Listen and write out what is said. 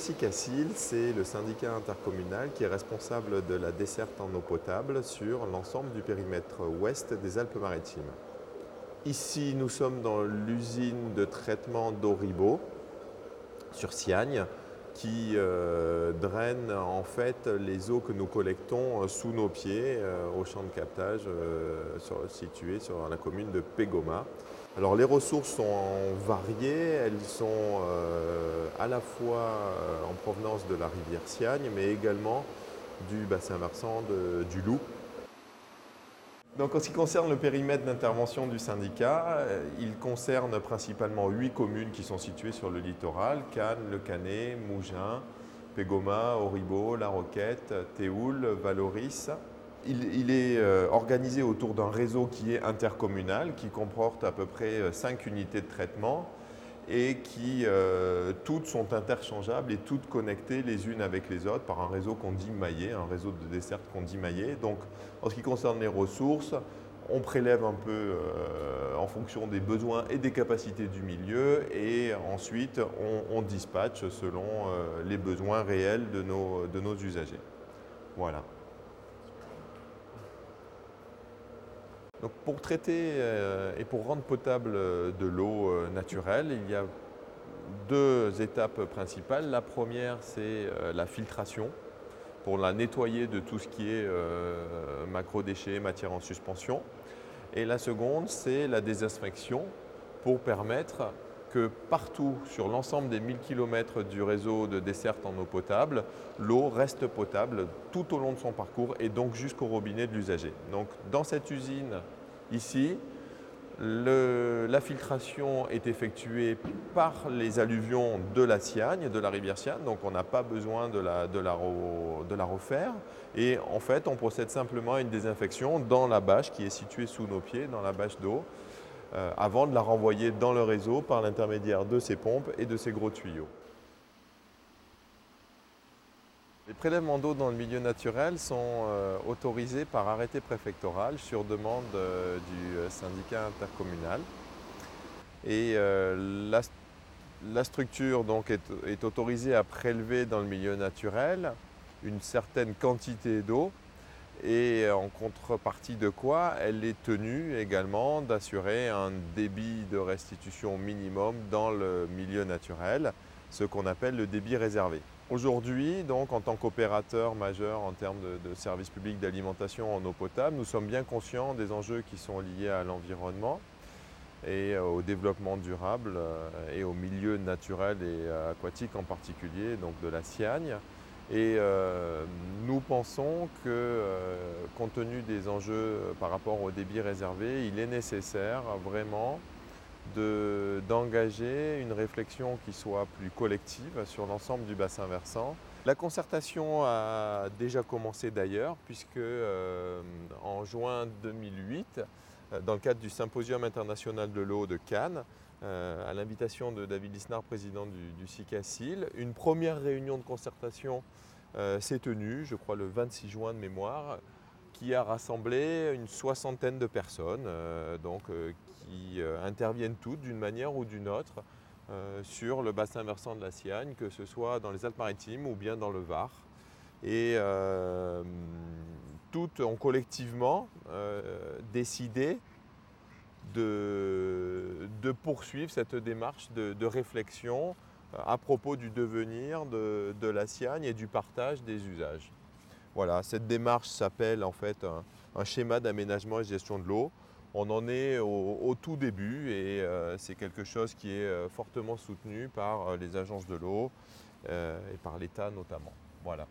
SICACIL, c'est le syndicat intercommunal qui est responsable de la desserte en eau potable sur l'ensemble du périmètre ouest des Alpes-Maritimes. Ici, nous sommes dans l'usine de traitement d'eau Ribot sur Siagne qui euh, draine en fait les eaux que nous collectons euh, sous nos pieds euh, au champ de captage situé sur la commune de Pégoma. Alors les ressources sont variées, elles sont à la fois en provenance de la rivière Siagne mais également du bassin versant du Loup donc, en ce qui concerne le périmètre d'intervention du syndicat, euh, il concerne principalement huit communes qui sont situées sur le littoral Cannes, Le Canet, Mougins, Pégoma, Auribeau, La Roquette, Théoul, Valoris. Il, est euh, organisé autour d'un réseau qui est intercommunal, qui comporte à peu près euh, cinq unités de traitement et qui euh, toutes sont interchangeables et toutes connectées les unes avec les autres par un réseau qu'on dit maillé, un réseau de desserte qu'on dit maillé. Donc en ce qui concerne les ressources, on prélève un peu euh, en fonction des besoins et des capacités du milieu et ensuite on, dispatche selon euh, les besoins réels de nos usagers. Voilà. Donc pour traiter euh, et pour rendre potable euh, de l'eau euh, naturelle, il y a deux étapes principales. La première, c'est la filtration pour la nettoyer de tout ce qui est macro-déchets, matière en suspension. Et la seconde, c'est la désinfection pour permettre que partout sur l'ensemble des 1000 km du réseau de desserte en eau potable, l'eau reste potable tout au long de son parcours et donc jusqu'au robinet de l'usager. Donc dans cette usine ici, la filtration est effectuée par les alluvions de la Siagne, de la rivière Siagne, donc on n'a pas besoin de la, de, de la, refaire. Et en fait, on procède simplement à une désinfection dans la bâche qui est située sous nos pieds, dans la bâche d'eau. Euh, avant de la renvoyer dans le réseau par l'intermédiaire de ces pompes et de ces gros tuyaux. Les prélèvements d'eau dans le milieu naturel sont euh, autorisés par arrêté préfectoral sur demande euh, du syndicat intercommunal. Et la, structure est, autorisée à prélever dans le milieu naturel une certaine quantité d'eau et en contrepartie de quoi elle est tenue également d'assurer un débit de restitution minimum dans le milieu naturel, ce qu'on appelle le débit réservé. Aujourd'hui, donc, en tant qu'opérateur majeur en termes de, services publics d'alimentation en eau potable, nous sommes bien conscients des enjeux qui sont liés à l'environnement et au développement durable euh, et au milieu naturel et aquatique en particulier, donc de la Siagne. Et euh, nous pensons que, euh, compte tenu des enjeux par rapport au débit réservé, il est nécessaire vraiment d'engager une réflexion qui soit plus collective sur l'ensemble du bassin versant. La concertation a déjà commencé d'ailleurs, puisque euh, en juin 2008, dans le cadre du Symposium international de l'eau de Cannes, à l'invitation de David Lisnard, président du, du CICACIL, une première réunion de concertation euh, s'est tenu, je crois le 26 juin de mémoire, qui a rassemblé une soixantaine de personnes, euh, donc, euh, qui interviennent toutes d'une manière ou d'une autre sur le bassin versant de la Siagne, que ce soit dans les Alpes-Maritimes ou bien dans le Var. Et toutes ont collectivement décidé de, poursuivre cette démarche de réflexion à propos du devenir de, la Siagne et du partage des usages. Voilà, cette démarche s'appelle en fait un, schéma d'aménagement et gestion de l'eau. On en est au, tout début et euh, c'est quelque chose qui est euh, fortement soutenu par euh, les agences de l'eau et par l'État notamment. Voilà.